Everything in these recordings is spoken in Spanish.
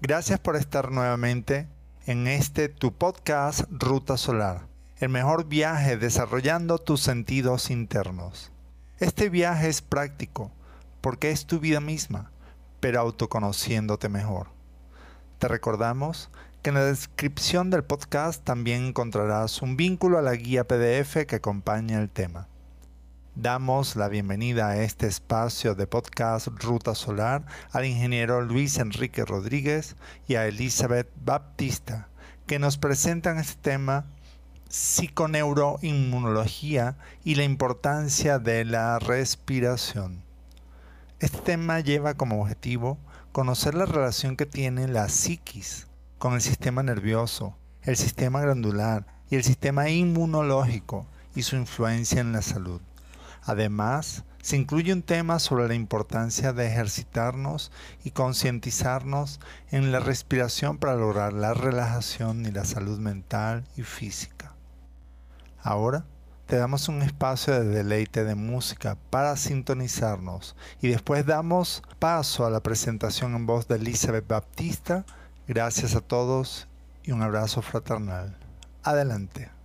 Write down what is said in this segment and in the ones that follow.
gracias por estar nuevamente en este tu podcast Ruta Solar, el mejor viaje desarrollando tus sentidos internos. Este viaje es práctico porque es tu vida misma, pero autoconociéndote mejor. Te recordamos que en la descripción del podcast también encontrarás un vínculo a la guía PDF que acompaña el tema. Damos la bienvenida a este espacio de podcast Ruta Solar al ingeniero Luis Enrique Rodríguez y a Elizabeth Baptista, que nos presentan este tema psiconeuroinmunología y la importancia de la respiración. Este tema lleva como objetivo conocer la relación que tiene la psiquis con el sistema nervioso, el sistema glandular y el sistema inmunológico y su influencia en la salud. Además, se incluye un tema sobre la importancia de ejercitarnos y concientizarnos en la respiración para lograr la relajación y la salud mental y física. Ahora te damos un espacio de deleite de música para sintonizarnos y después damos paso a la presentación en voz de Elizabeth Baptista. Gracias a todos y un abrazo fraternal. Adelante.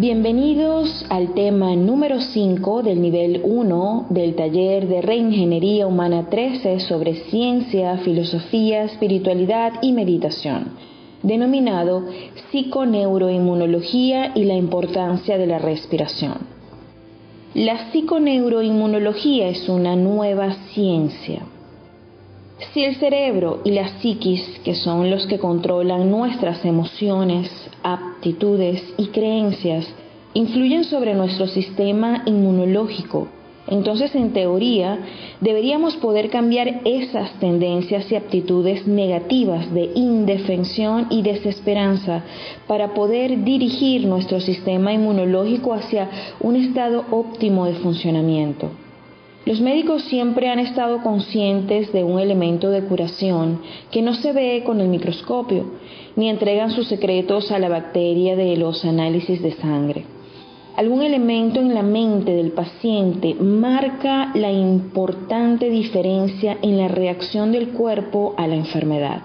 Bienvenidos al tema número 5 del nivel 1 del taller de Reingeniería Humana 13 sobre ciencia, filosofía, espiritualidad y meditación, denominado Psiconeuroinmunología y la importancia de la respiración. La psiconeuroinmunología es una nueva ciencia. Si el cerebro y la psiquis, que son los que controlan nuestras emociones, aptitudes y creencias influyen sobre nuestro sistema inmunológico. Entonces, en teoría, deberíamos poder cambiar esas tendencias y aptitudes negativas de indefensión y desesperanza para poder dirigir nuestro sistema inmunológico hacia un estado óptimo de funcionamiento. Los médicos siempre han estado conscientes de un elemento de curación que no se ve con el microscopio, ni entregan sus secretos a la bacteria de los análisis de sangre. Algún elemento en la mente del paciente marca la importante diferencia en la reacción del cuerpo a la enfermedad.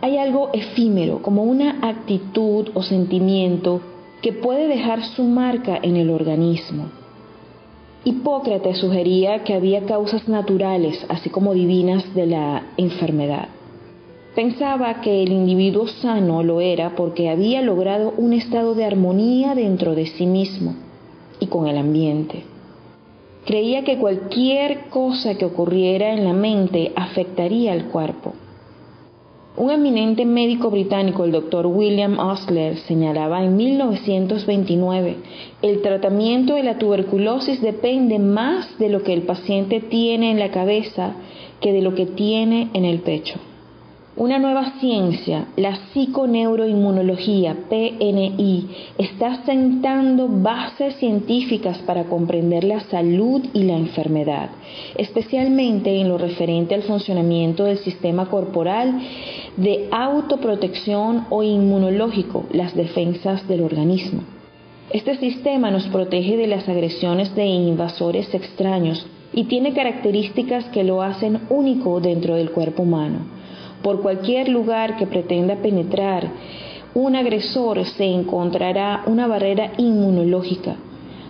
Hay algo efímero, como una actitud o sentimiento que puede dejar su marca en el organismo. Hipócrates sugería que había causas naturales, así como divinas, de la enfermedad. Pensaba que el individuo sano lo era porque había logrado un estado de armonía dentro de sí mismo y con el ambiente. Creía que cualquier cosa que ocurriera en la mente afectaría al cuerpo. Un eminente médico británico, el doctor William Osler, señalaba en 1929, el tratamiento de la tuberculosis depende más de lo que el paciente tiene en la cabeza que de lo que tiene en el pecho. Una nueva ciencia, la psiconeuroinmunología, PNI, está sentando bases científicas para comprender la salud y la enfermedad, especialmente en lo referente al funcionamiento del sistema corporal de autoprotección o inmunológico, las defensas del organismo. Este sistema nos protege de las agresiones de invasores extraños y tiene características que lo hacen único dentro del cuerpo humano por cualquier lugar que pretenda penetrar un agresor se encontrará una barrera inmunológica.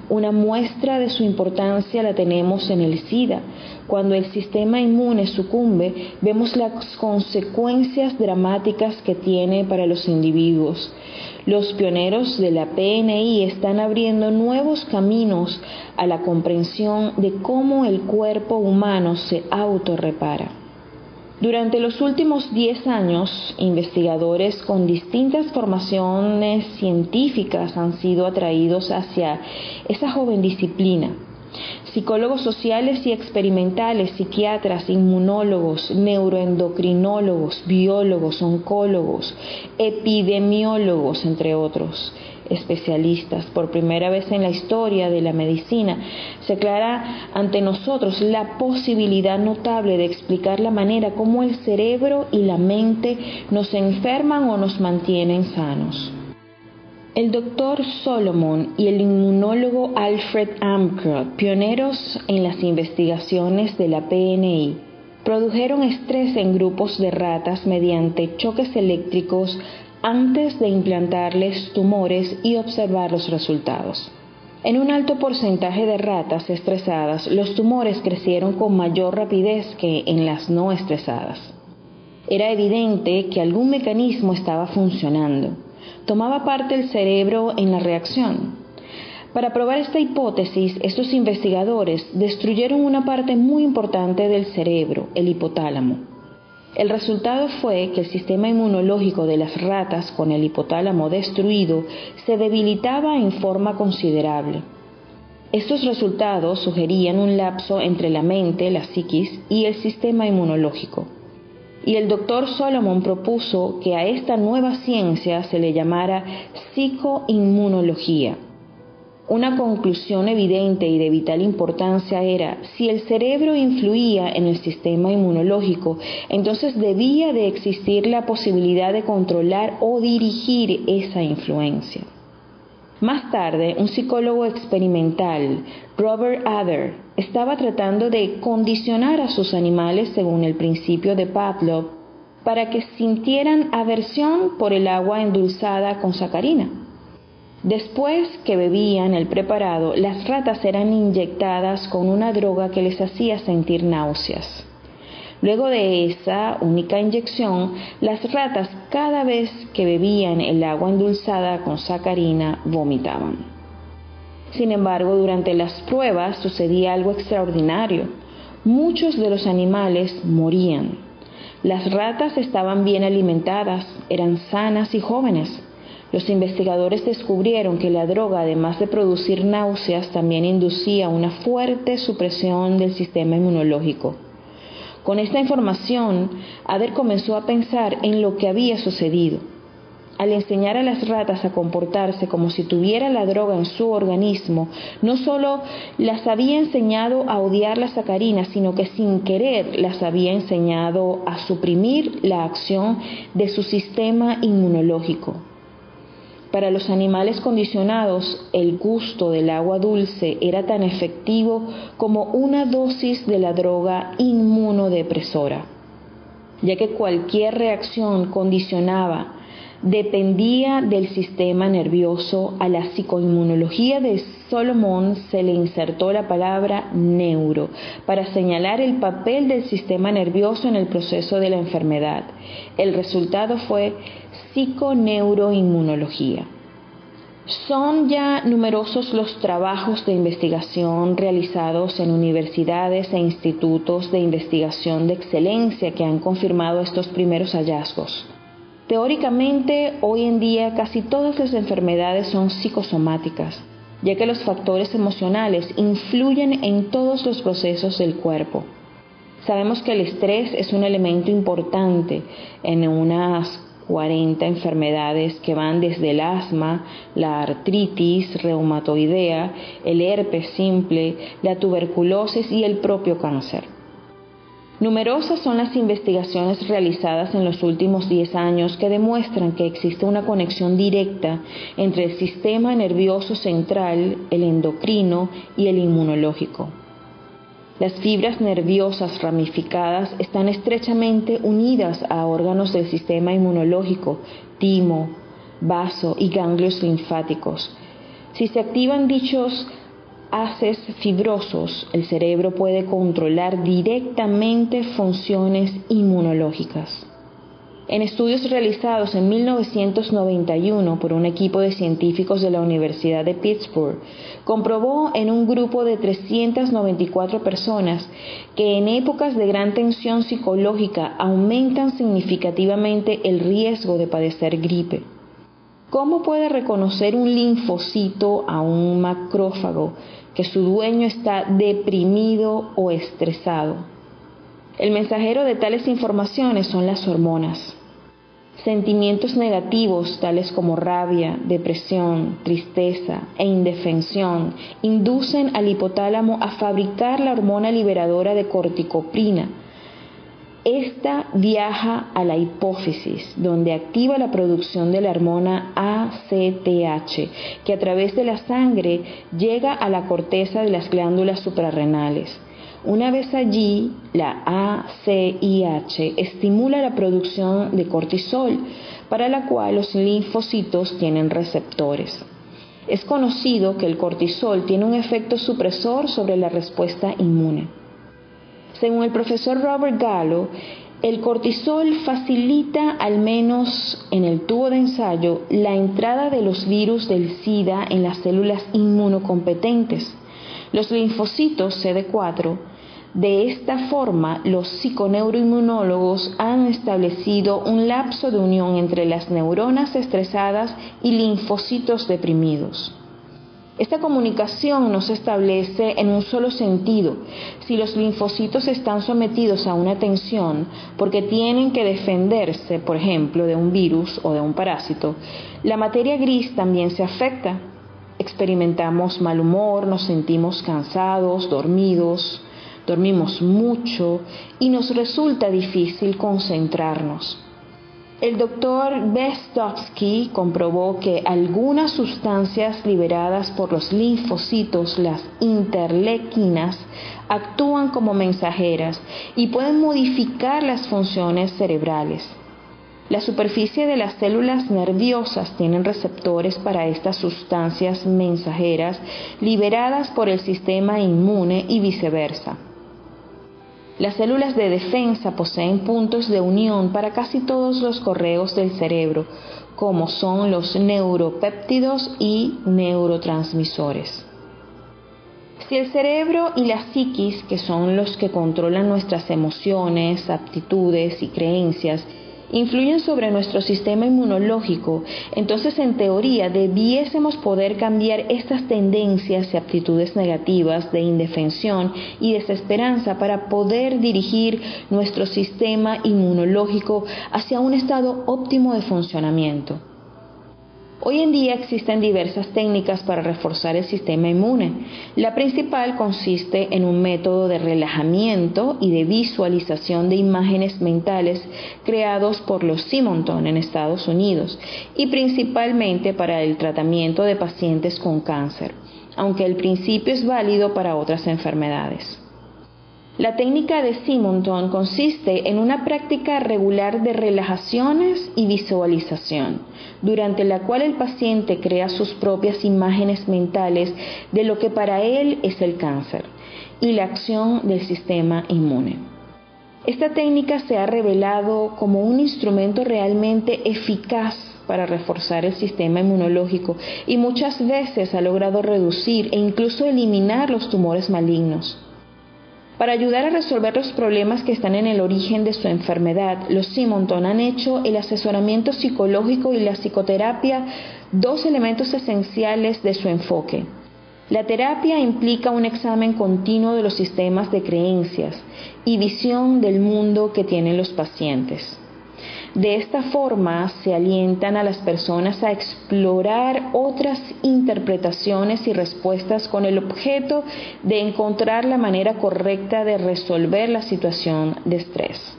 Una muestra de su importancia la tenemos en el SIDA. Cuando el sistema inmune sucumbe, vemos las consecuencias dramáticas que tiene para los individuos. Los pioneros de la PNI están abriendo nuevos caminos a la comprensión de cómo el cuerpo humano se autorrepara. Durante los últimos 10 años, investigadores con distintas formaciones científicas han sido atraídos hacia esa joven disciplina. Psicólogos sociales y experimentales, psiquiatras, inmunólogos, neuroendocrinólogos, biólogos, oncólogos, epidemiólogos, entre otros especialistas. Por primera vez en la historia de la medicina se aclara ante nosotros la posibilidad notable de explicar la manera como el cerebro y la mente nos enferman o nos mantienen sanos. El doctor Solomon y el inmunólogo Alfred Amker, pioneros en las investigaciones de la PNI, produjeron estrés en grupos de ratas mediante choques eléctricos antes de implantarles tumores y observar los resultados. En un alto porcentaje de ratas estresadas, los tumores crecieron con mayor rapidez que en las no estresadas. Era evidente que algún mecanismo estaba funcionando. Tomaba parte el cerebro en la reacción. Para probar esta hipótesis, estos investigadores destruyeron una parte muy importante del cerebro, el hipotálamo. El resultado fue que el sistema inmunológico de las ratas con el hipotálamo destruido se debilitaba en forma considerable. Estos resultados sugerían un lapso entre la mente, la psiquis y el sistema inmunológico. Y el doctor Solomon propuso que a esta nueva ciencia se le llamara psicoinmunología una conclusión evidente y de vital importancia era, si el cerebro influía en el sistema inmunológico, entonces debía de existir la posibilidad de controlar o dirigir esa influencia. Más tarde, un psicólogo experimental, Robert Adler, estaba tratando de condicionar a sus animales según el principio de Pavlov para que sintieran aversión por el agua endulzada con sacarina. Después que bebían el preparado, las ratas eran inyectadas con una droga que les hacía sentir náuseas. Luego de esa única inyección, las ratas cada vez que bebían el agua endulzada con sacarina vomitaban. Sin embargo, durante las pruebas sucedía algo extraordinario. Muchos de los animales morían. Las ratas estaban bien alimentadas, eran sanas y jóvenes. Los investigadores descubrieron que la droga, además de producir náuseas, también inducía una fuerte supresión del sistema inmunológico. Con esta información, Ader comenzó a pensar en lo que había sucedido. Al enseñar a las ratas a comportarse como si tuviera la droga en su organismo, no solo las había enseñado a odiar la sacarina, sino que sin querer las había enseñado a suprimir la acción de su sistema inmunológico. Para los animales condicionados, el gusto del agua dulce era tan efectivo como una dosis de la droga inmunodepresora, ya que cualquier reacción condicionaba dependía del sistema nervioso. A la psicoinmunología de Solomon se le insertó la palabra neuro para señalar el papel del sistema nervioso en el proceso de la enfermedad. El resultado fue psiconeuroinmunología. Son ya numerosos los trabajos de investigación realizados en universidades e institutos de investigación de excelencia que han confirmado estos primeros hallazgos. Teóricamente, hoy en día casi todas las enfermedades son psicosomáticas, ya que los factores emocionales influyen en todos los procesos del cuerpo. Sabemos que el estrés es un elemento importante en unas 40 enfermedades que van desde el asma, la artritis reumatoidea, el herpes simple, la tuberculosis y el propio cáncer. Numerosas son las investigaciones realizadas en los últimos 10 años que demuestran que existe una conexión directa entre el sistema nervioso central, el endocrino y el inmunológico. Las fibras nerviosas ramificadas están estrechamente unidas a órganos del sistema inmunológico, timo, vaso y ganglios linfáticos. Si se activan dichos haces fibrosos, el cerebro puede controlar directamente funciones inmunológicas. En estudios realizados en 1991 por un equipo de científicos de la Universidad de Pittsburgh, comprobó en un grupo de 394 personas que en épocas de gran tensión psicológica aumentan significativamente el riesgo de padecer gripe. ¿Cómo puede reconocer un linfocito a un macrófago que su dueño está deprimido o estresado? El mensajero de tales informaciones son las hormonas. Sentimientos negativos tales como rabia, depresión, tristeza e indefensión inducen al hipotálamo a fabricar la hormona liberadora de corticoprina. Esta viaja a la hipófisis, donde activa la producción de la hormona ACTH, que a través de la sangre llega a la corteza de las glándulas suprarrenales. Una vez allí, la ACIH estimula la producción de cortisol, para la cual los linfocitos tienen receptores. Es conocido que el cortisol tiene un efecto supresor sobre la respuesta inmune. Según el profesor Robert Gallo, el cortisol facilita, al menos en el tubo de ensayo, la entrada de los virus del SIDA en las células inmunocompetentes. Los linfocitos CD4 de esta forma, los psiconeuroinmunólogos han establecido un lapso de unión entre las neuronas estresadas y linfocitos deprimidos. Esta comunicación no se establece en un solo sentido. Si los linfocitos están sometidos a una tensión porque tienen que defenderse, por ejemplo, de un virus o de un parásito, la materia gris también se afecta. Experimentamos mal humor, nos sentimos cansados, dormidos, dormimos mucho y nos resulta difícil concentrarnos. El doctor Bestovsky comprobó que algunas sustancias liberadas por los linfocitos, las interleuquinas, actúan como mensajeras y pueden modificar las funciones cerebrales. La superficie de las células nerviosas tienen receptores para estas sustancias mensajeras liberadas por el sistema inmune y viceversa. Las células de defensa poseen puntos de unión para casi todos los correos del cerebro, como son los neuropéptidos y neurotransmisores. Si el cerebro y la psiquis, que son los que controlan nuestras emociones, aptitudes y creencias, influyen sobre nuestro sistema inmunológico, entonces en teoría debiésemos poder cambiar estas tendencias y aptitudes negativas de indefensión y desesperanza para poder dirigir nuestro sistema inmunológico hacia un estado óptimo de funcionamiento. Hoy en día existen diversas técnicas para reforzar el sistema inmune. La principal consiste en un método de relajamiento y de visualización de imágenes mentales creados por los Simonton en Estados Unidos y principalmente para el tratamiento de pacientes con cáncer, aunque el principio es válido para otras enfermedades. La técnica de Simonton consiste en una práctica regular de relajaciones y visualización, durante la cual el paciente crea sus propias imágenes mentales de lo que para él es el cáncer y la acción del sistema inmune. Esta técnica se ha revelado como un instrumento realmente eficaz para reforzar el sistema inmunológico y muchas veces ha logrado reducir e incluso eliminar los tumores malignos. Para ayudar a resolver los problemas que están en el origen de su enfermedad, los Simonton han hecho el asesoramiento psicológico y la psicoterapia dos elementos esenciales de su enfoque. La terapia implica un examen continuo de los sistemas de creencias y visión del mundo que tienen los pacientes. De esta forma se alientan a las personas a explorar otras interpretaciones y respuestas con el objeto de encontrar la manera correcta de resolver la situación de estrés.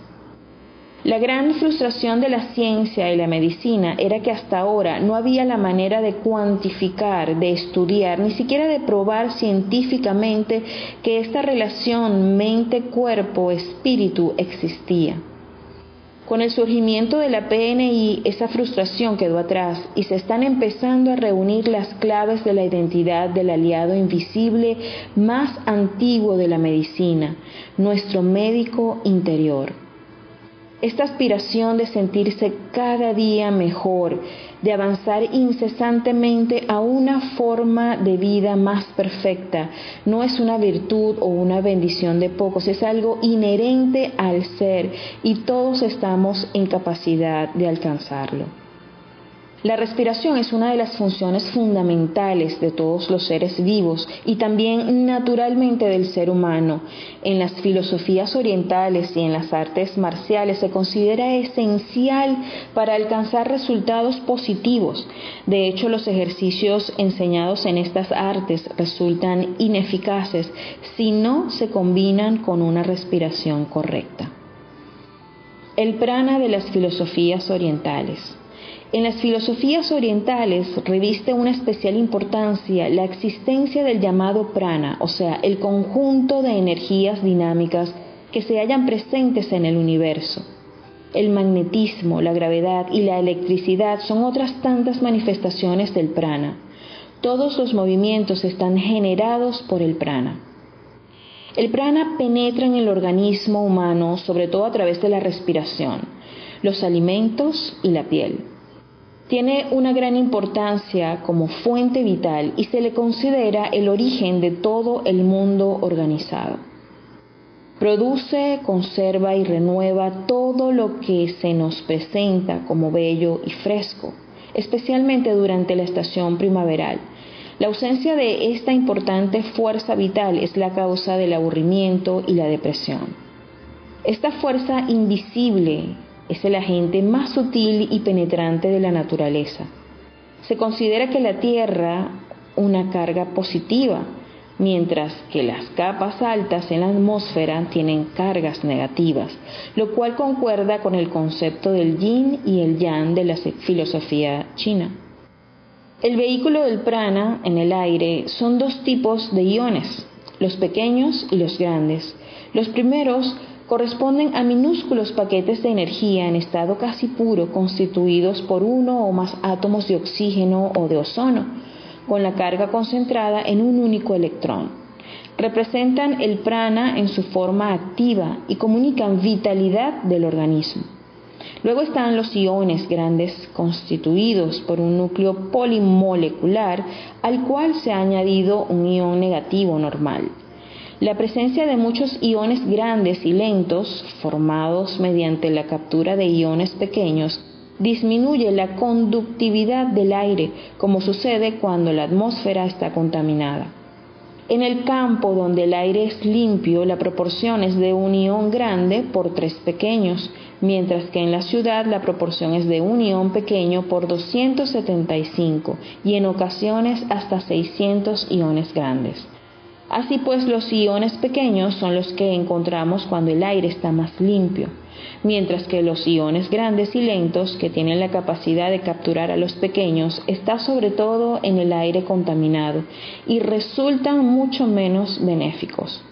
La gran frustración de la ciencia y la medicina era que hasta ahora no había la manera de cuantificar, de estudiar, ni siquiera de probar científicamente que esta relación mente-cuerpo-espíritu existía. Con el surgimiento de la PNI, esa frustración quedó atrás y se están empezando a reunir las claves de la identidad del aliado invisible más antiguo de la medicina, nuestro médico interior. Esta aspiración de sentirse cada día mejor, de avanzar incesantemente a una forma de vida más perfecta, no es una virtud o una bendición de pocos, es algo inherente al ser y todos estamos en capacidad de alcanzarlo. La respiración es una de las funciones fundamentales de todos los seres vivos y también naturalmente del ser humano. En las filosofías orientales y en las artes marciales se considera esencial para alcanzar resultados positivos. De hecho, los ejercicios enseñados en estas artes resultan ineficaces si no se combinan con una respiración correcta. El prana de las filosofías orientales. En las filosofías orientales reviste una especial importancia la existencia del llamado prana, o sea, el conjunto de energías dinámicas que se hallan presentes en el universo. El magnetismo, la gravedad y la electricidad son otras tantas manifestaciones del prana. Todos los movimientos están generados por el prana. El prana penetra en el organismo humano sobre todo a través de la respiración, los alimentos y la piel tiene una gran importancia como fuente vital y se le considera el origen de todo el mundo organizado. Produce, conserva y renueva todo lo que se nos presenta como bello y fresco, especialmente durante la estación primaveral. La ausencia de esta importante fuerza vital es la causa del aburrimiento y la depresión. Esta fuerza invisible es el agente más sutil y penetrante de la naturaleza. Se considera que la Tierra una carga positiva, mientras que las capas altas en la atmósfera tienen cargas negativas, lo cual concuerda con el concepto del yin y el yang de la filosofía china. El vehículo del prana en el aire son dos tipos de iones, los pequeños y los grandes. Los primeros corresponden a minúsculos paquetes de energía en estado casi puro constituidos por uno o más átomos de oxígeno o de ozono, con la carga concentrada en un único electrón. Representan el prana en su forma activa y comunican vitalidad del organismo. Luego están los iones grandes constituidos por un núcleo polimolecular al cual se ha añadido un ion negativo normal. La presencia de muchos iones grandes y lentos, formados mediante la captura de iones pequeños, disminuye la conductividad del aire, como sucede cuando la atmósfera está contaminada. En el campo donde el aire es limpio, la proporción es de un ion grande por tres pequeños, mientras que en la ciudad la proporción es de un ion pequeño por 275 y en ocasiones hasta 600 iones grandes. Así pues, los iones pequeños son los que encontramos cuando el aire está más limpio, mientras que los iones grandes y lentos, que tienen la capacidad de capturar a los pequeños, está sobre todo en el aire contaminado y resultan mucho menos benéficos.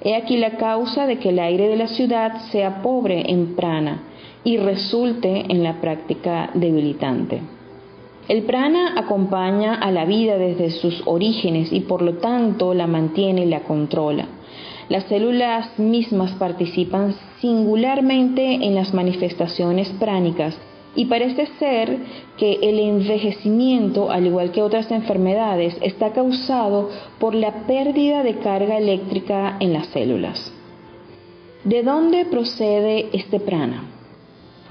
He aquí la causa de que el aire de la ciudad sea pobre en prana y resulte en la práctica debilitante. El prana acompaña a la vida desde sus orígenes y por lo tanto la mantiene y la controla. Las células mismas participan singularmente en las manifestaciones pránicas y parece ser que el envejecimiento, al igual que otras enfermedades, está causado por la pérdida de carga eléctrica en las células. ¿De dónde procede este prana?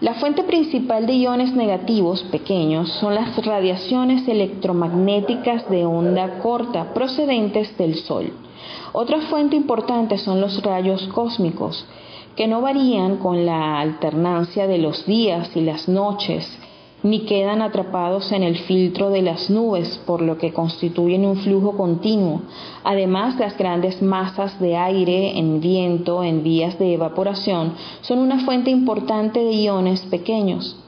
La fuente principal de iones negativos pequeños son las radiaciones electromagnéticas de onda corta procedentes del Sol. Otra fuente importante son los rayos cósmicos, que no varían con la alternancia de los días y las noches, ni quedan atrapados en el filtro de las nubes, por lo que constituyen un flujo continuo. Además, las grandes masas de aire en viento en vías de evaporación son una fuente importante de iones pequeños.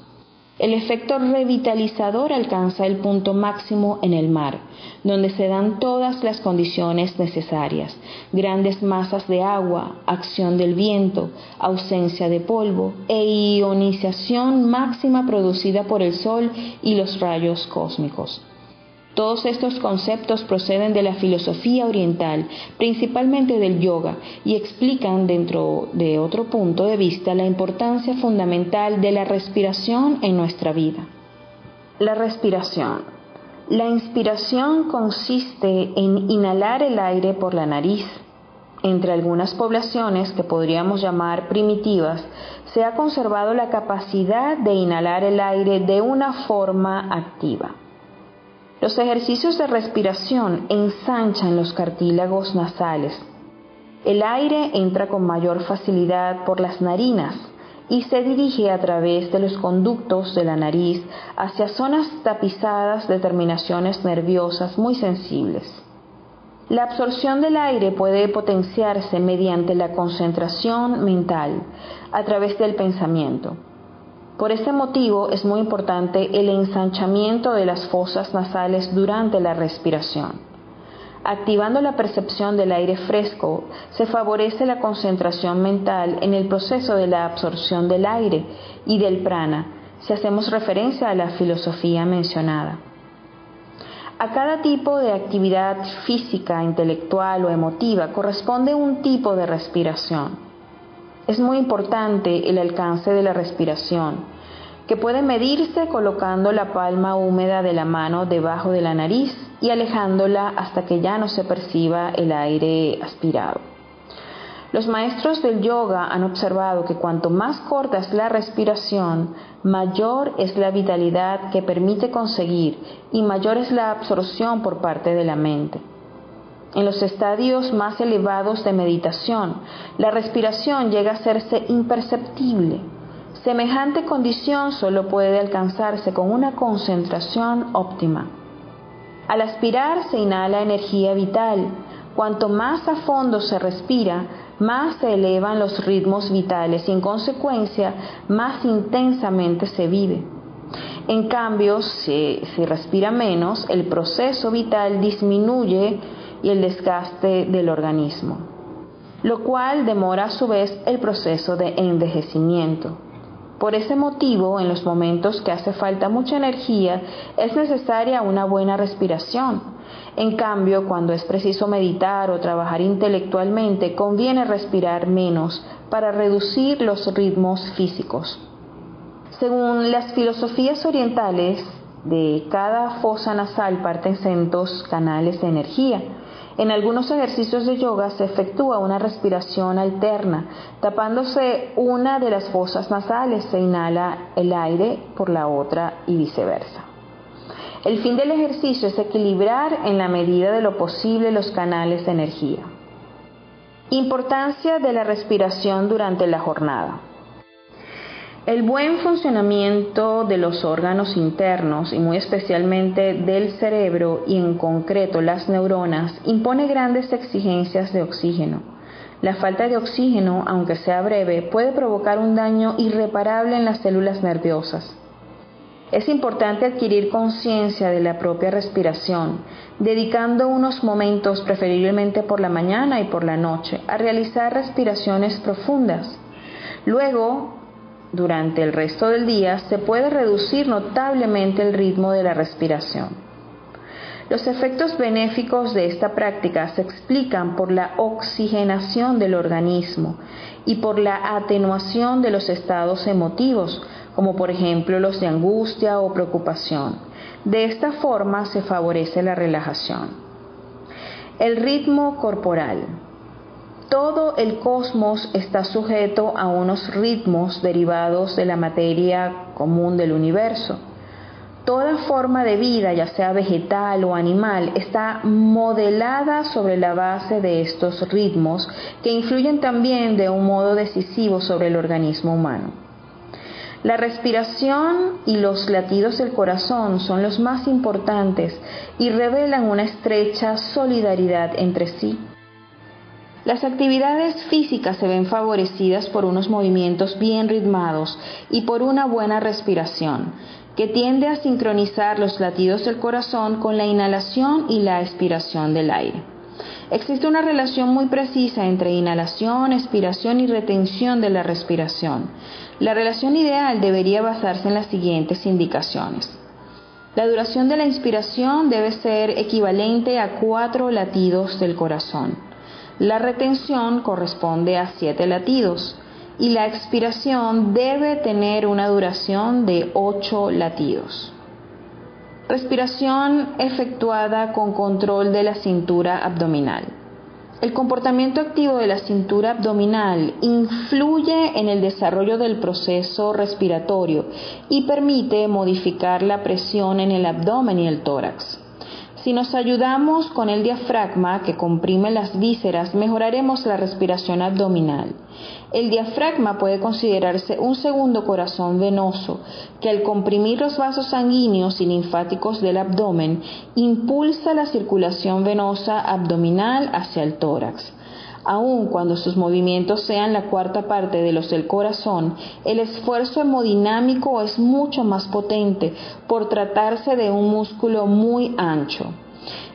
El efecto revitalizador alcanza el punto máximo en el mar, donde se dan todas las condiciones necesarias, grandes masas de agua, acción del viento, ausencia de polvo e ionización máxima producida por el Sol y los rayos cósmicos. Todos estos conceptos proceden de la filosofía oriental, principalmente del yoga, y explican dentro de otro punto de vista la importancia fundamental de la respiración en nuestra vida. La respiración. La inspiración consiste en inhalar el aire por la nariz. Entre algunas poblaciones que podríamos llamar primitivas, se ha conservado la capacidad de inhalar el aire de una forma activa. Los ejercicios de respiración ensanchan los cartílagos nasales. El aire entra con mayor facilidad por las narinas y se dirige a través de los conductos de la nariz hacia zonas tapizadas de terminaciones nerviosas muy sensibles. La absorción del aire puede potenciarse mediante la concentración mental a través del pensamiento. Por este motivo es muy importante el ensanchamiento de las fosas nasales durante la respiración. Activando la percepción del aire fresco, se favorece la concentración mental en el proceso de la absorción del aire y del prana, si hacemos referencia a la filosofía mencionada. A cada tipo de actividad física, intelectual o emotiva corresponde un tipo de respiración. Es muy importante el alcance de la respiración, que puede medirse colocando la palma húmeda de la mano debajo de la nariz y alejándola hasta que ya no se perciba el aire aspirado. Los maestros del yoga han observado que cuanto más corta es la respiración, mayor es la vitalidad que permite conseguir y mayor es la absorción por parte de la mente. En los estadios más elevados de meditación, la respiración llega a hacerse imperceptible. Semejante condición solo puede alcanzarse con una concentración óptima. Al aspirar se inhala energía vital. Cuanto más a fondo se respira, más se elevan los ritmos vitales y en consecuencia más intensamente se vive. En cambio, si se respira menos, el proceso vital disminuye y el desgaste del organismo, lo cual demora a su vez el proceso de envejecimiento. Por ese motivo, en los momentos que hace falta mucha energía, es necesaria una buena respiración. En cambio, cuando es preciso meditar o trabajar intelectualmente, conviene respirar menos para reducir los ritmos físicos. Según las filosofías orientales, de cada fosa nasal parten dos canales de energía. En algunos ejercicios de yoga se efectúa una respiración alterna. Tapándose una de las fosas nasales se inhala el aire por la otra y viceversa. El fin del ejercicio es equilibrar en la medida de lo posible los canales de energía. Importancia de la respiración durante la jornada. El buen funcionamiento de los órganos internos y muy especialmente del cerebro y en concreto las neuronas impone grandes exigencias de oxígeno. La falta de oxígeno, aunque sea breve, puede provocar un daño irreparable en las células nerviosas. Es importante adquirir conciencia de la propia respiración, dedicando unos momentos, preferiblemente por la mañana y por la noche, a realizar respiraciones profundas. Luego, durante el resto del día se puede reducir notablemente el ritmo de la respiración. Los efectos benéficos de esta práctica se explican por la oxigenación del organismo y por la atenuación de los estados emotivos, como por ejemplo los de angustia o preocupación. De esta forma se favorece la relajación. El ritmo corporal. Todo el cosmos está sujeto a unos ritmos derivados de la materia común del universo. Toda forma de vida, ya sea vegetal o animal, está modelada sobre la base de estos ritmos que influyen también de un modo decisivo sobre el organismo humano. La respiración y los latidos del corazón son los más importantes y revelan una estrecha solidaridad entre sí. Las actividades físicas se ven favorecidas por unos movimientos bien ritmados y por una buena respiración, que tiende a sincronizar los latidos del corazón con la inhalación y la expiración del aire. Existe una relación muy precisa entre inhalación, expiración y retención de la respiración. La relación ideal debería basarse en las siguientes indicaciones. La duración de la inspiración debe ser equivalente a cuatro latidos del corazón. La retención corresponde a 7 latidos y la expiración debe tener una duración de 8 latidos. Respiración efectuada con control de la cintura abdominal. El comportamiento activo de la cintura abdominal influye en el desarrollo del proceso respiratorio y permite modificar la presión en el abdomen y el tórax. Si nos ayudamos con el diafragma que comprime las vísceras, mejoraremos la respiración abdominal. El diafragma puede considerarse un segundo corazón venoso que al comprimir los vasos sanguíneos y linfáticos del abdomen impulsa la circulación venosa abdominal hacia el tórax. Aun cuando sus movimientos sean la cuarta parte de los del corazón, el esfuerzo hemodinámico es mucho más potente por tratarse de un músculo muy ancho.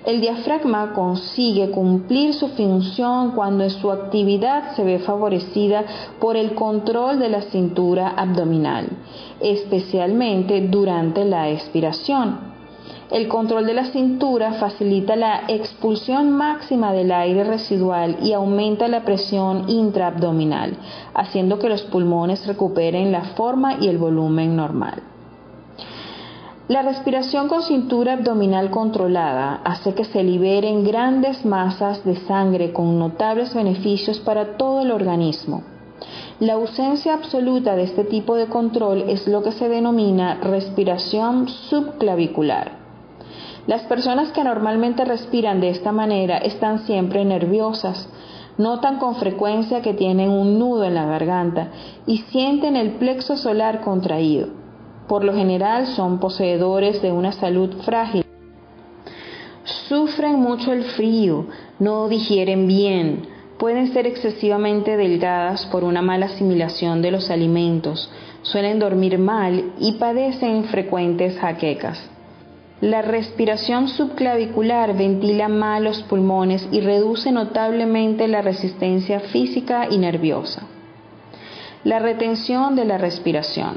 El diafragma consigue cumplir su función cuando su actividad se ve favorecida por el control de la cintura abdominal, especialmente durante la expiración. El control de la cintura facilita la expulsión máxima del aire residual y aumenta la presión intraabdominal, haciendo que los pulmones recuperen la forma y el volumen normal. La respiración con cintura abdominal controlada hace que se liberen grandes masas de sangre con notables beneficios para todo el organismo. La ausencia absoluta de este tipo de control es lo que se denomina respiración subclavicular. Las personas que normalmente respiran de esta manera están siempre nerviosas, notan con frecuencia que tienen un nudo en la garganta y sienten el plexo solar contraído. Por lo general son poseedores de una salud frágil. Sufren mucho el frío, no digieren bien, pueden ser excesivamente delgadas por una mala asimilación de los alimentos, suelen dormir mal y padecen frecuentes jaquecas. La respiración subclavicular ventila mal los pulmones y reduce notablemente la resistencia física y nerviosa. La retención de la respiración.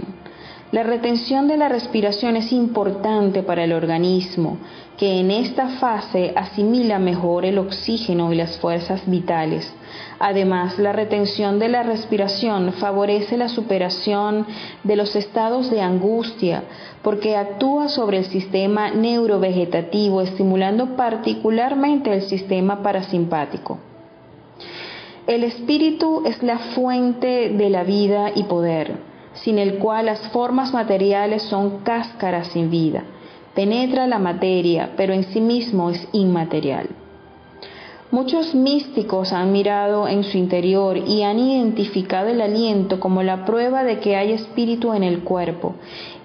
La retención de la respiración es importante para el organismo, que en esta fase asimila mejor el oxígeno y las fuerzas vitales. Además, la retención de la respiración favorece la superación de los estados de angustia, porque actúa sobre el sistema neurovegetativo, estimulando particularmente el sistema parasimpático. El espíritu es la fuente de la vida y poder sin el cual las formas materiales son cáscaras sin vida. Penetra la materia, pero en sí mismo es inmaterial. Muchos místicos han mirado en su interior y han identificado el aliento como la prueba de que hay espíritu en el cuerpo.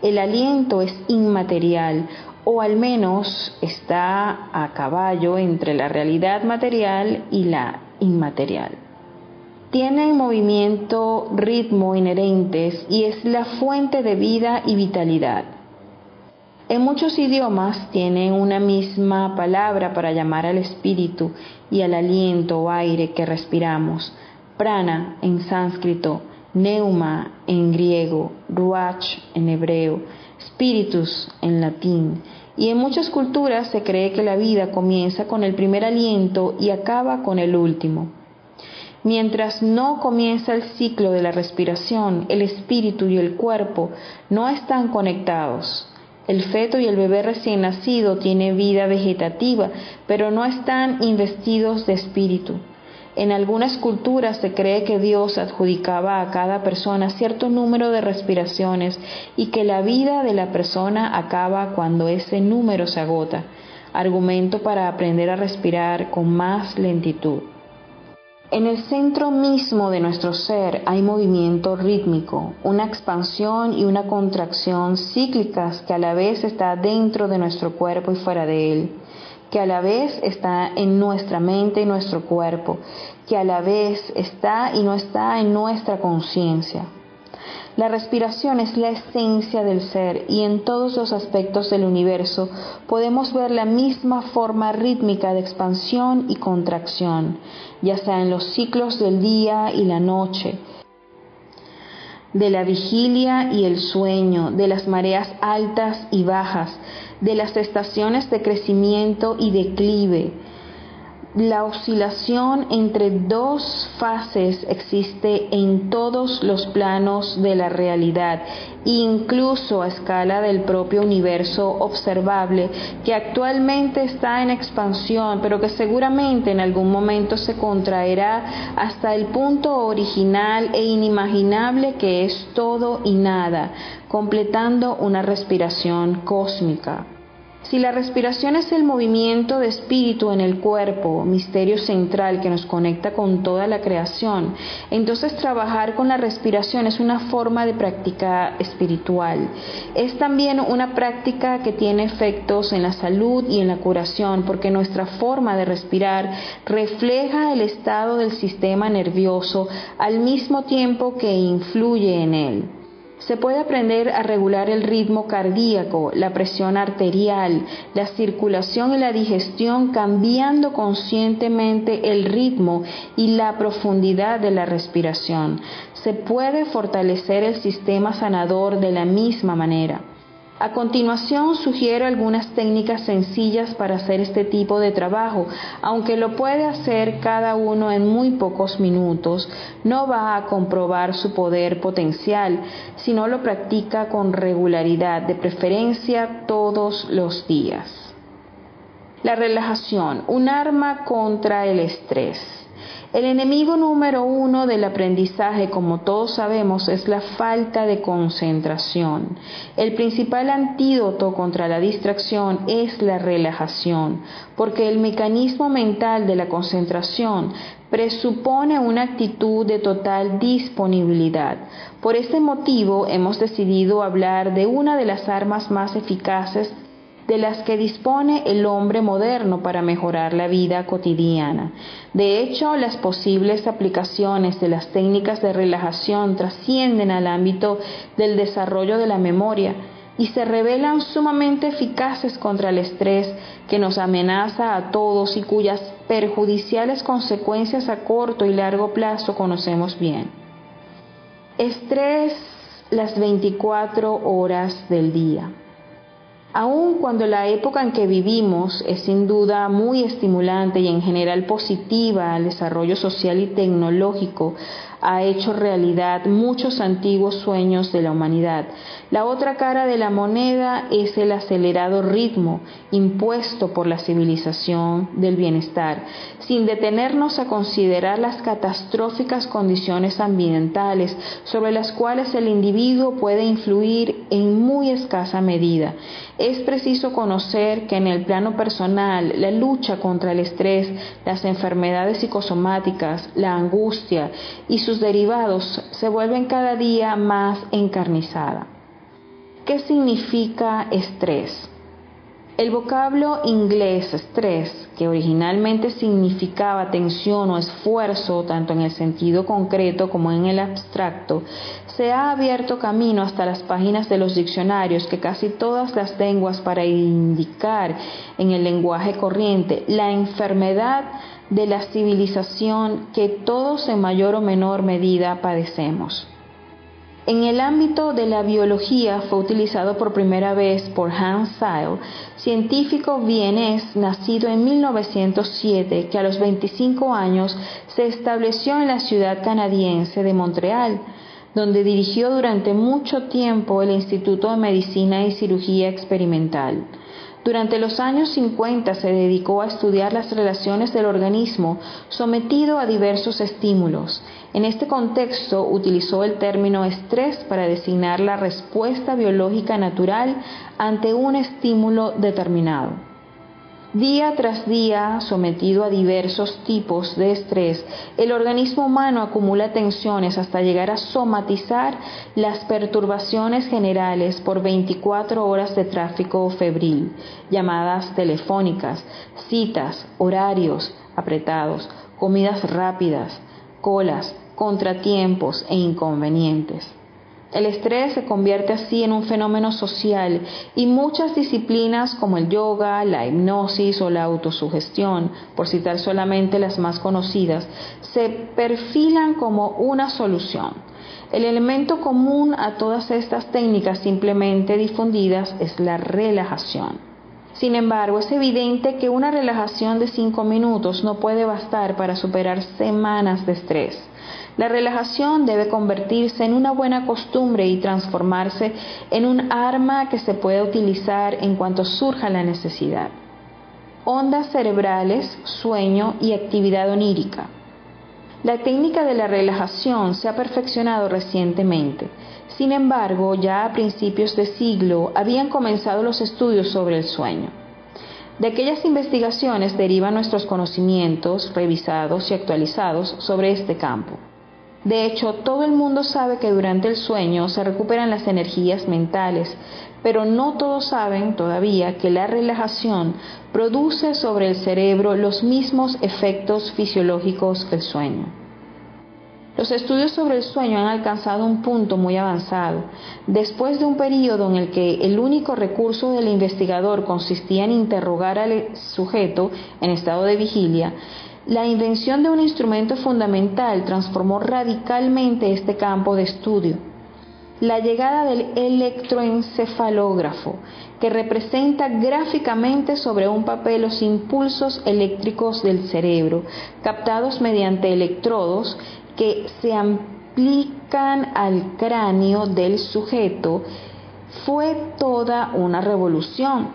El aliento es inmaterial, o al menos está a caballo entre la realidad material y la inmaterial tienen movimiento, ritmo inherentes y es la fuente de vida y vitalidad. En muchos idiomas tienen una misma palabra para llamar al espíritu y al aliento o aire que respiramos. Prana en sánscrito, neuma en griego, ruach en hebreo, spiritus en latín. Y en muchas culturas se cree que la vida comienza con el primer aliento y acaba con el último. Mientras no comienza el ciclo de la respiración, el espíritu y el cuerpo no están conectados. El feto y el bebé recién nacido tienen vida vegetativa, pero no están investidos de espíritu. En algunas culturas se cree que Dios adjudicaba a cada persona cierto número de respiraciones y que la vida de la persona acaba cuando ese número se agota, argumento para aprender a respirar con más lentitud. En el centro mismo de nuestro ser hay movimiento rítmico, una expansión y una contracción cíclicas que a la vez está dentro de nuestro cuerpo y fuera de él que a la vez está en nuestra mente y nuestro cuerpo, que a la vez está y no está en nuestra conciencia. La respiración es la esencia del ser y en todos los aspectos del universo podemos ver la misma forma rítmica de expansión y contracción, ya sea en los ciclos del día y la noche, de la vigilia y el sueño, de las mareas altas y bajas, de las estaciones de crecimiento y declive. La oscilación entre dos fases existe en todos los planos de la realidad, incluso a escala del propio universo observable, que actualmente está en expansión, pero que seguramente en algún momento se contraerá hasta el punto original e inimaginable que es todo y nada, completando una respiración cósmica. Si la respiración es el movimiento de espíritu en el cuerpo, misterio central que nos conecta con toda la creación, entonces trabajar con la respiración es una forma de práctica espiritual. Es también una práctica que tiene efectos en la salud y en la curación, porque nuestra forma de respirar refleja el estado del sistema nervioso al mismo tiempo que influye en él. Se puede aprender a regular el ritmo cardíaco, la presión arterial, la circulación y la digestión cambiando conscientemente el ritmo y la profundidad de la respiración. Se puede fortalecer el sistema sanador de la misma manera. A continuación sugiero algunas técnicas sencillas para hacer este tipo de trabajo. Aunque lo puede hacer cada uno en muy pocos minutos, no va a comprobar su poder potencial si no lo practica con regularidad, de preferencia todos los días. La relajación, un arma contra el estrés. El enemigo número uno del aprendizaje, como todos sabemos, es la falta de concentración. El principal antídoto contra la distracción es la relajación, porque el mecanismo mental de la concentración presupone una actitud de total disponibilidad. Por este motivo hemos decidido hablar de una de las armas más eficaces de las que dispone el hombre moderno para mejorar la vida cotidiana. De hecho, las posibles aplicaciones de las técnicas de relajación trascienden al ámbito del desarrollo de la memoria y se revelan sumamente eficaces contra el estrés que nos amenaza a todos y cuyas perjudiciales consecuencias a corto y largo plazo conocemos bien. Estrés las 24 horas del día. Aun cuando la época en que vivimos es sin duda muy estimulante y en general positiva al desarrollo social y tecnológico, ha hecho realidad muchos antiguos sueños de la humanidad. La otra cara de la moneda es el acelerado ritmo impuesto por la civilización del bienestar, sin detenernos a considerar las catastróficas condiciones ambientales sobre las cuales el individuo puede influir en muy escasa medida. Es preciso conocer que en el plano personal la lucha contra el estrés, las enfermedades psicosomáticas, la angustia y sus derivados se vuelven cada día más encarnizada. ¿Qué significa estrés? El vocablo inglés estrés, que originalmente significaba tensión o esfuerzo, tanto en el sentido concreto como en el abstracto, se ha abierto camino hasta las páginas de los diccionarios que casi todas las lenguas para indicar en el lenguaje corriente la enfermedad de la civilización que todos en mayor o menor medida padecemos. En el ámbito de la biología fue utilizado por primera vez por Hans Seil, científico vienés nacido en 1907 que a los 25 años se estableció en la ciudad canadiense de Montreal, donde dirigió durante mucho tiempo el Instituto de Medicina y Cirugía Experimental. Durante los años 50 se dedicó a estudiar las relaciones del organismo sometido a diversos estímulos. En este contexto utilizó el término estrés para designar la respuesta biológica natural ante un estímulo determinado. Día tras día, sometido a diversos tipos de estrés, el organismo humano acumula tensiones hasta llegar a somatizar las perturbaciones generales por 24 horas de tráfico febril, llamadas telefónicas, citas, horarios apretados, comidas rápidas, colas, contratiempos e inconvenientes. El estrés se convierte así en un fenómeno social y muchas disciplinas como el yoga, la hipnosis o la autosugestión, por citar solamente las más conocidas, se perfilan como una solución. El elemento común a todas estas técnicas simplemente difundidas es la relajación. Sin embargo, es evidente que una relajación de cinco minutos no puede bastar para superar semanas de estrés. La relajación debe convertirse en una buena costumbre y transformarse en un arma que se puede utilizar en cuanto surja la necesidad. Ondas cerebrales, sueño y actividad onírica. La técnica de la relajación se ha perfeccionado recientemente. Sin embargo, ya a principios de siglo habían comenzado los estudios sobre el sueño. De aquellas investigaciones derivan nuestros conocimientos revisados y actualizados sobre este campo. De hecho, todo el mundo sabe que durante el sueño se recuperan las energías mentales, pero no todos saben todavía que la relajación produce sobre el cerebro los mismos efectos fisiológicos que el sueño. Los estudios sobre el sueño han alcanzado un punto muy avanzado. Después de un periodo en el que el único recurso del investigador consistía en interrogar al sujeto en estado de vigilia, la invención de un instrumento fundamental transformó radicalmente este campo de estudio. La llegada del electroencefalógrafo, que representa gráficamente sobre un papel los impulsos eléctricos del cerebro, captados mediante electrodos que se aplican al cráneo del sujeto, fue toda una revolución.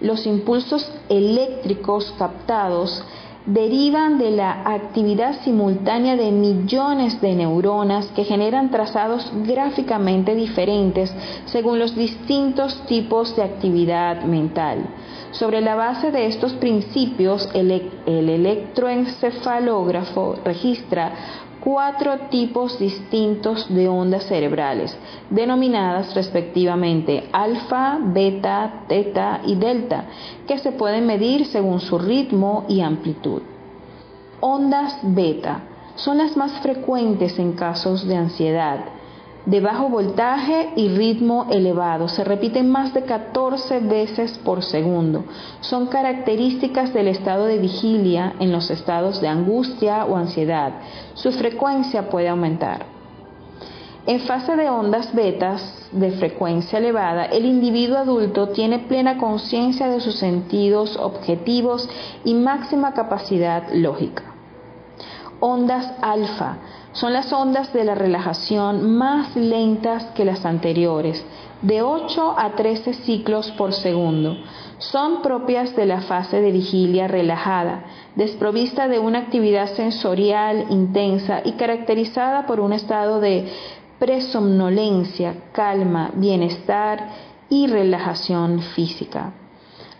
Los impulsos eléctricos captados derivan de la actividad simultánea de millones de neuronas que generan trazados gráficamente diferentes según los distintos tipos de actividad mental. Sobre la base de estos principios, el, electroencefalógrafo registra cuatro tipos distintos de ondas cerebrales, denominadas respectivamente alfa, beta, teta y delta, que se pueden medir según su ritmo y amplitud. Ondas beta son las más frecuentes en casos de ansiedad, de bajo voltaje y ritmo elevado. Se repiten más de 14 veces por segundo. Son características del estado de vigilia en los estados de angustia o ansiedad. Su frecuencia puede aumentar. En fase de ondas betas de frecuencia elevada, el individuo adulto tiene plena conciencia de sus sentidos objetivos y máxima capacidad lógica. Ondas alfa son las ondas de la relajación más lentas que las anteriores, de 8 a 13 ciclos por segundo. Son propias de la fase de vigilia relajada, desprovista de una actividad sensorial intensa y caracterizada por un estado de presomnolencia, calma, bienestar y relajación física.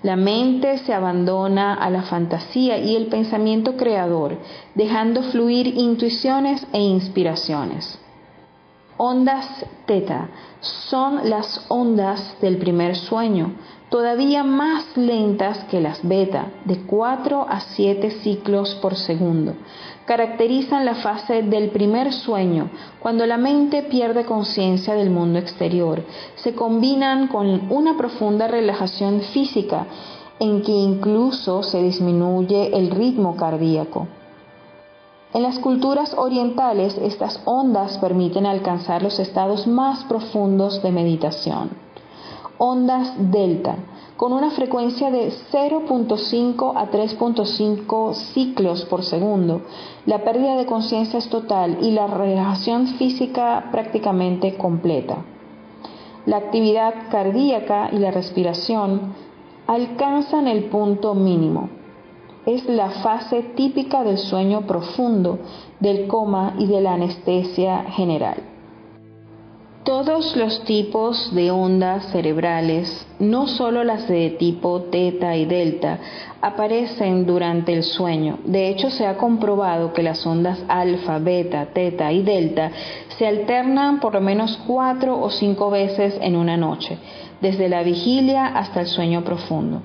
La mente se abandona a la fantasía y el pensamiento creador, dejando fluir intuiciones e inspiraciones. Ondas teta son las ondas del primer sueño, todavía más lentas que las beta, de 4 a 7 ciclos por segundo, caracterizan la fase del primer sueño, cuando la mente pierde conciencia del mundo exterior. Se combinan con una profunda relajación física en que incluso se disminuye el ritmo cardíaco. En las culturas orientales estas ondas permiten alcanzar los estados más profundos de meditación. Ondas delta con una frecuencia de 0.5 a 3.5 ciclos por segundo. La pérdida de conciencia es total y la relajación física prácticamente completa. La actividad cardíaca y la respiración alcanzan el punto mínimo. Es la fase típica del sueño profundo, del coma y de la anestesia general. Todos los tipos de ondas cerebrales, no solo las de tipo teta y delta, aparecen durante el sueño. De hecho, se ha comprobado que las ondas alfa, beta, teta y delta se alternan por lo menos cuatro o cinco veces en una noche, desde la vigilia hasta el sueño profundo.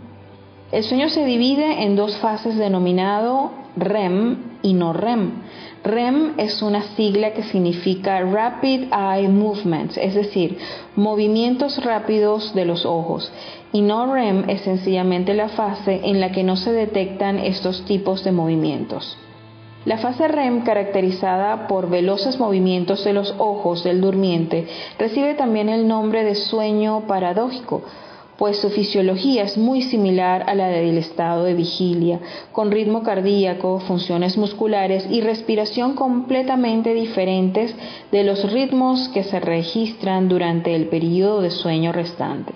El sueño se divide en dos fases denominado REM y no REM. REM es una sigla que significa Rapid Eye Movements, es decir, movimientos rápidos de los ojos, y no REM es sencillamente la fase en la que no se detectan estos tipos de movimientos. La fase REM, caracterizada por veloces movimientos de los ojos del durmiente, recibe también el nombre de sueño paradójico, pues su fisiología es muy similar a la del estado de vigilia, con ritmo cardíaco, funciones musculares y respiración completamente diferentes de los ritmos que se registran durante el periodo de sueño restante.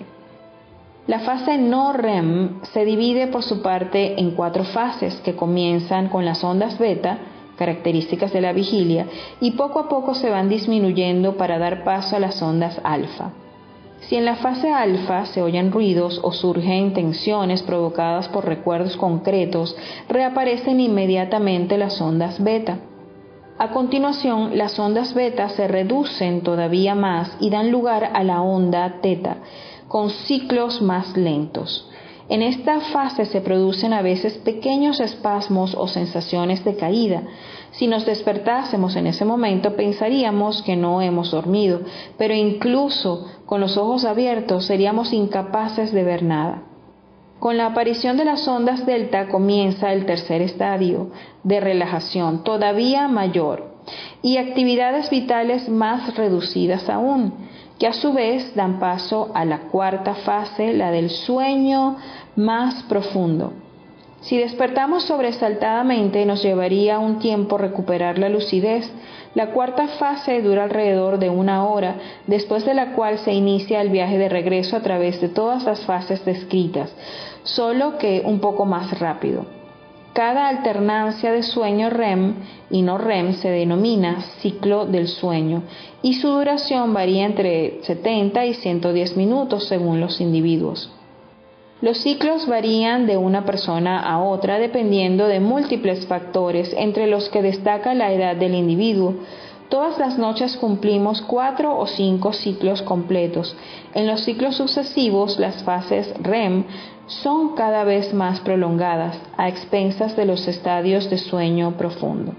La fase no REM se divide por su parte en cuatro fases que comienzan con las ondas beta, características de la vigilia, y poco a poco se van disminuyendo para dar paso a las ondas alfa. Si en la fase alfa se oyen ruidos o surgen tensiones provocadas por recuerdos concretos, reaparecen inmediatamente las ondas beta. A continuación, las ondas beta se reducen todavía más y dan lugar a la onda teta, con ciclos más lentos. En esta fase se producen a veces pequeños espasmos o sensaciones de caída, si nos despertásemos en ese momento pensaríamos que no hemos dormido, pero incluso con los ojos abiertos seríamos incapaces de ver nada. Con la aparición de las ondas delta comienza el tercer estadio de relajación, todavía mayor, y actividades vitales más reducidas aún, que a su vez dan paso a la cuarta fase, la del sueño más profundo. Si despertamos sobresaltadamente nos llevaría un tiempo recuperar la lucidez. La cuarta fase dura alrededor de una hora, después de la cual se inicia el viaje de regreso a través de todas las fases descritas, solo que un poco más rápido. Cada alternancia de sueño REM y no REM se denomina ciclo del sueño y su duración varía entre 70 y 110 minutos según los individuos. Los ciclos varían de una persona a otra dependiendo de múltiples factores, entre los que destaca la edad del individuo. Todas las noches cumplimos cuatro o cinco ciclos completos. En los ciclos sucesivos, las fases REM son cada vez más prolongadas, a expensas de los estadios de sueño profundo.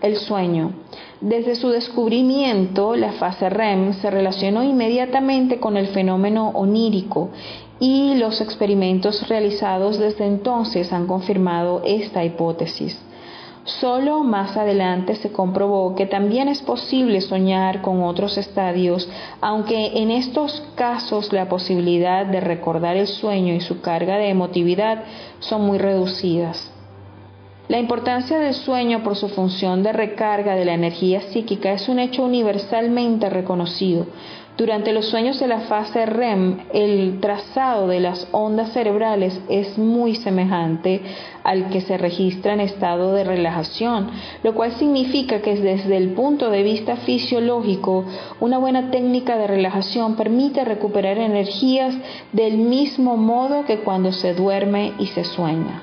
El sueño. Desde su descubrimiento, la fase REM se relacionó inmediatamente con el fenómeno onírico y los experimentos realizados desde entonces han confirmado esta hipótesis. Solo más adelante se comprobó que también es posible soñar con otros estadios, aunque en estos casos la posibilidad de recordar el sueño y su carga de emotividad son muy reducidas. La importancia del sueño por su función de recarga de la energía psíquica es un hecho universalmente reconocido. Durante los sueños de la fase REM, el trazado de las ondas cerebrales es muy semejante al que se registra en estado de relajación, lo cual significa que desde el punto de vista fisiológico, una buena técnica de relajación permite recuperar energías del mismo modo que cuando se duerme y se sueña.